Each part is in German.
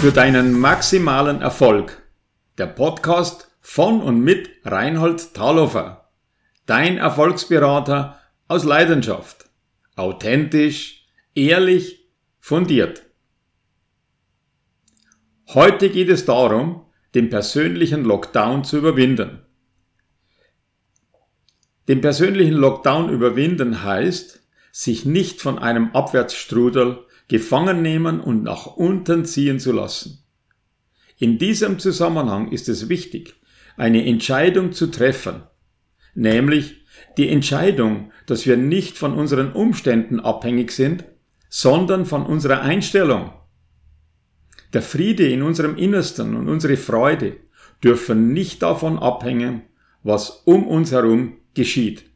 für deinen maximalen Erfolg. Der Podcast von und mit Reinhold Thalhofer. Dein Erfolgsberater aus Leidenschaft. Authentisch, ehrlich, fundiert. Heute geht es darum, den persönlichen Lockdown zu überwinden. Den persönlichen Lockdown überwinden heißt, sich nicht von einem Abwärtsstrudel gefangen nehmen und nach unten ziehen zu lassen. In diesem Zusammenhang ist es wichtig, eine Entscheidung zu treffen, nämlich die Entscheidung, dass wir nicht von unseren Umständen abhängig sind, sondern von unserer Einstellung. Der Friede in unserem Innersten und unsere Freude dürfen nicht davon abhängen, was um uns herum geschieht.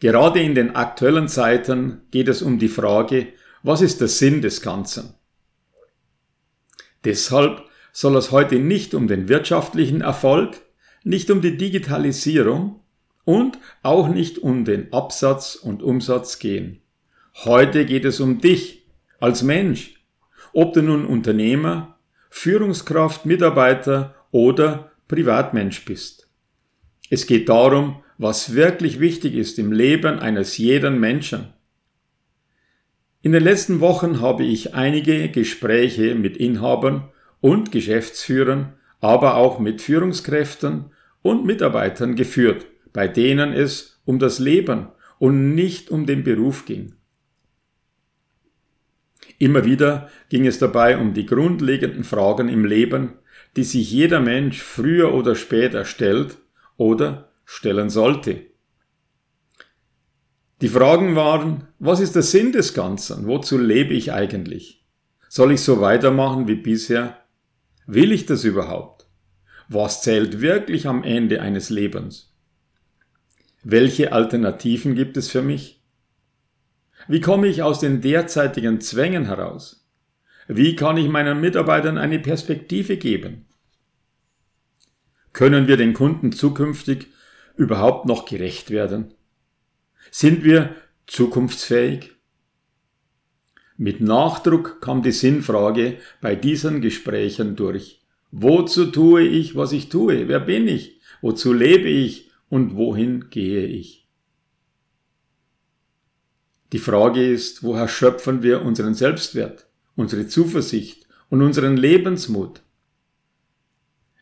Gerade in den aktuellen Zeiten geht es um die Frage, was ist der Sinn des Ganzen? Deshalb soll es heute nicht um den wirtschaftlichen Erfolg, nicht um die Digitalisierung und auch nicht um den Absatz und Umsatz gehen. Heute geht es um dich als Mensch, ob du nun Unternehmer, Führungskraft, Mitarbeiter oder Privatmensch bist. Es geht darum, was wirklich wichtig ist im Leben eines jeden Menschen. In den letzten Wochen habe ich einige Gespräche mit Inhabern und Geschäftsführern, aber auch mit Führungskräften und Mitarbeitern geführt, bei denen es um das Leben und nicht um den Beruf ging. Immer wieder ging es dabei um die grundlegenden Fragen im Leben, die sich jeder Mensch früher oder später stellt oder stellen sollte. Die Fragen waren, was ist der Sinn des Ganzen? Wozu lebe ich eigentlich? Soll ich so weitermachen wie bisher? Will ich das überhaupt? Was zählt wirklich am Ende eines Lebens? Welche Alternativen gibt es für mich? Wie komme ich aus den derzeitigen Zwängen heraus? Wie kann ich meinen Mitarbeitern eine Perspektive geben? Können wir den Kunden zukünftig überhaupt noch gerecht werden? Sind wir zukunftsfähig? Mit Nachdruck kam die Sinnfrage bei diesen Gesprächen durch. Wozu tue ich, was ich tue? Wer bin ich? Wozu lebe ich? Und wohin gehe ich? Die Frage ist, woher schöpfen wir unseren Selbstwert, unsere Zuversicht und unseren Lebensmut?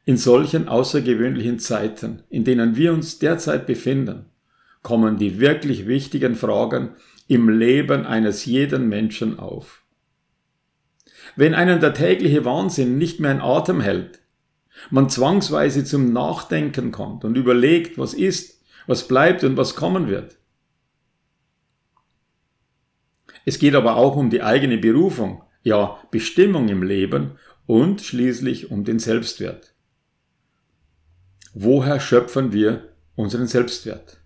In solchen außergewöhnlichen Zeiten, in denen wir uns derzeit befinden, kommen die wirklich wichtigen Fragen im Leben eines jeden Menschen auf. Wenn einen der tägliche Wahnsinn nicht mehr in Atem hält, man zwangsweise zum Nachdenken kommt und überlegt, was ist, was bleibt und was kommen wird. Es geht aber auch um die eigene Berufung, ja Bestimmung im Leben und schließlich um den Selbstwert. Woher schöpfen wir unseren Selbstwert?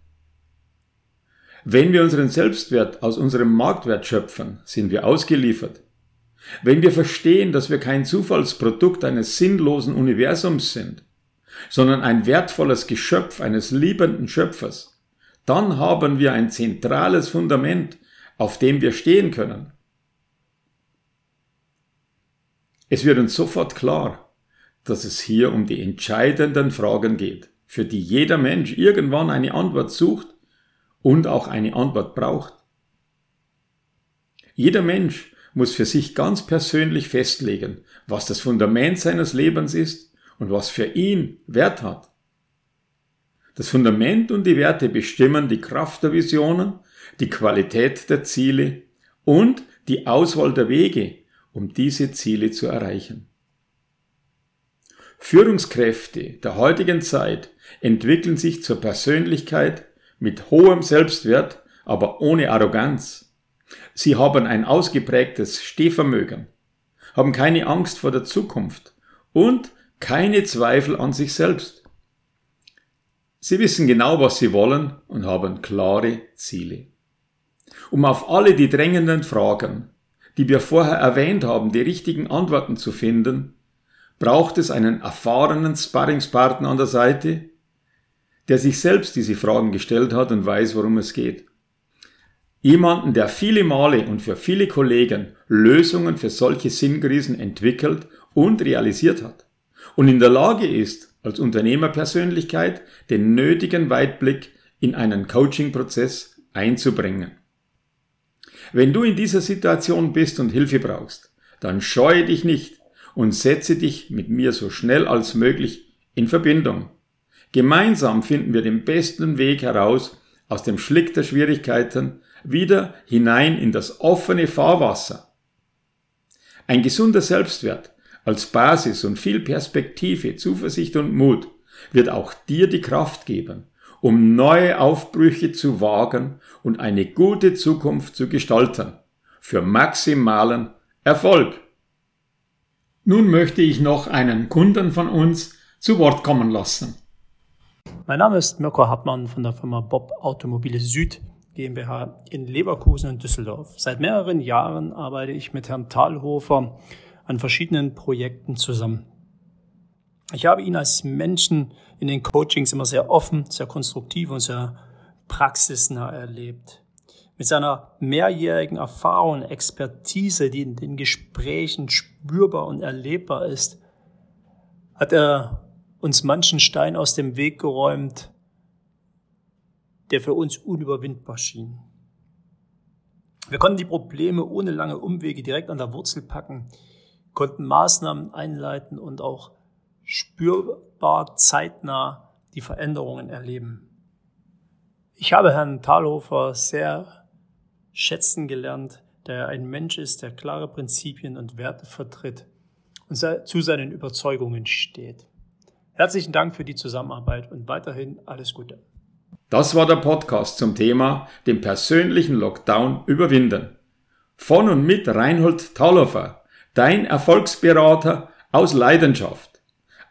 Wenn wir unseren Selbstwert aus unserem Marktwert schöpfen, sind wir ausgeliefert. Wenn wir verstehen, dass wir kein Zufallsprodukt eines sinnlosen Universums sind, sondern ein wertvolles Geschöpf eines liebenden Schöpfers, dann haben wir ein zentrales Fundament, auf dem wir stehen können. Es wird uns sofort klar, dass es hier um die entscheidenden Fragen geht, für die jeder Mensch irgendwann eine Antwort sucht und auch eine Antwort braucht. Jeder Mensch muss für sich ganz persönlich festlegen, was das Fundament seines Lebens ist und was für ihn Wert hat. Das Fundament und die Werte bestimmen die Kraft der Visionen, die Qualität der Ziele und die Auswahl der Wege, um diese Ziele zu erreichen. Führungskräfte der heutigen Zeit entwickeln sich zur Persönlichkeit mit hohem Selbstwert, aber ohne Arroganz. Sie haben ein ausgeprägtes Stehvermögen, haben keine Angst vor der Zukunft und keine Zweifel an sich selbst. Sie wissen genau, was sie wollen und haben klare Ziele. Um auf alle die drängenden Fragen, die wir vorher erwähnt haben, die richtigen Antworten zu finden, braucht es einen erfahrenen Sparringspartner an der Seite, der sich selbst diese Fragen gestellt hat und weiß, worum es geht. Jemanden, der viele Male und für viele Kollegen Lösungen für solche Sinnkrisen entwickelt und realisiert hat und in der Lage ist, als Unternehmerpersönlichkeit den nötigen Weitblick in einen Coaching-Prozess einzubringen. Wenn du in dieser Situation bist und Hilfe brauchst, dann scheue dich nicht und setze dich mit mir so schnell als möglich in Verbindung. Gemeinsam finden wir den besten Weg heraus aus dem Schlick der Schwierigkeiten wieder hinein in das offene Fahrwasser. Ein gesunder Selbstwert als Basis und viel Perspektive, Zuversicht und Mut wird auch dir die Kraft geben, um neue Aufbrüche zu wagen und eine gute Zukunft zu gestalten. Für maximalen Erfolg. Nun möchte ich noch einen Kunden von uns zu Wort kommen lassen. Mein Name ist Mirko Hartmann von der Firma Bob Automobile Süd GmbH in Leverkusen und Düsseldorf. Seit mehreren Jahren arbeite ich mit Herrn Thalhofer an verschiedenen Projekten zusammen. Ich habe ihn als Menschen in den Coachings immer sehr offen, sehr konstruktiv und sehr praxisnah erlebt. Mit seiner mehrjährigen Erfahrung Expertise, die in den Gesprächen spürbar und erlebbar ist, hat er uns manchen Stein aus dem Weg geräumt, der für uns unüberwindbar schien. Wir konnten die Probleme ohne lange Umwege direkt an der Wurzel packen, konnten Maßnahmen einleiten und auch spürbar zeitnah die Veränderungen erleben. Ich habe Herrn Thalhofer sehr schätzen gelernt, da er ein Mensch ist, der klare Prinzipien und Werte vertritt und zu seinen Überzeugungen steht. Herzlichen Dank für die Zusammenarbeit und weiterhin alles Gute. Das war der Podcast zum Thema den persönlichen Lockdown überwinden. Von und mit Reinhold Thalhofer, dein Erfolgsberater aus Leidenschaft.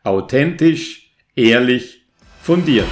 Authentisch, ehrlich, fundiert.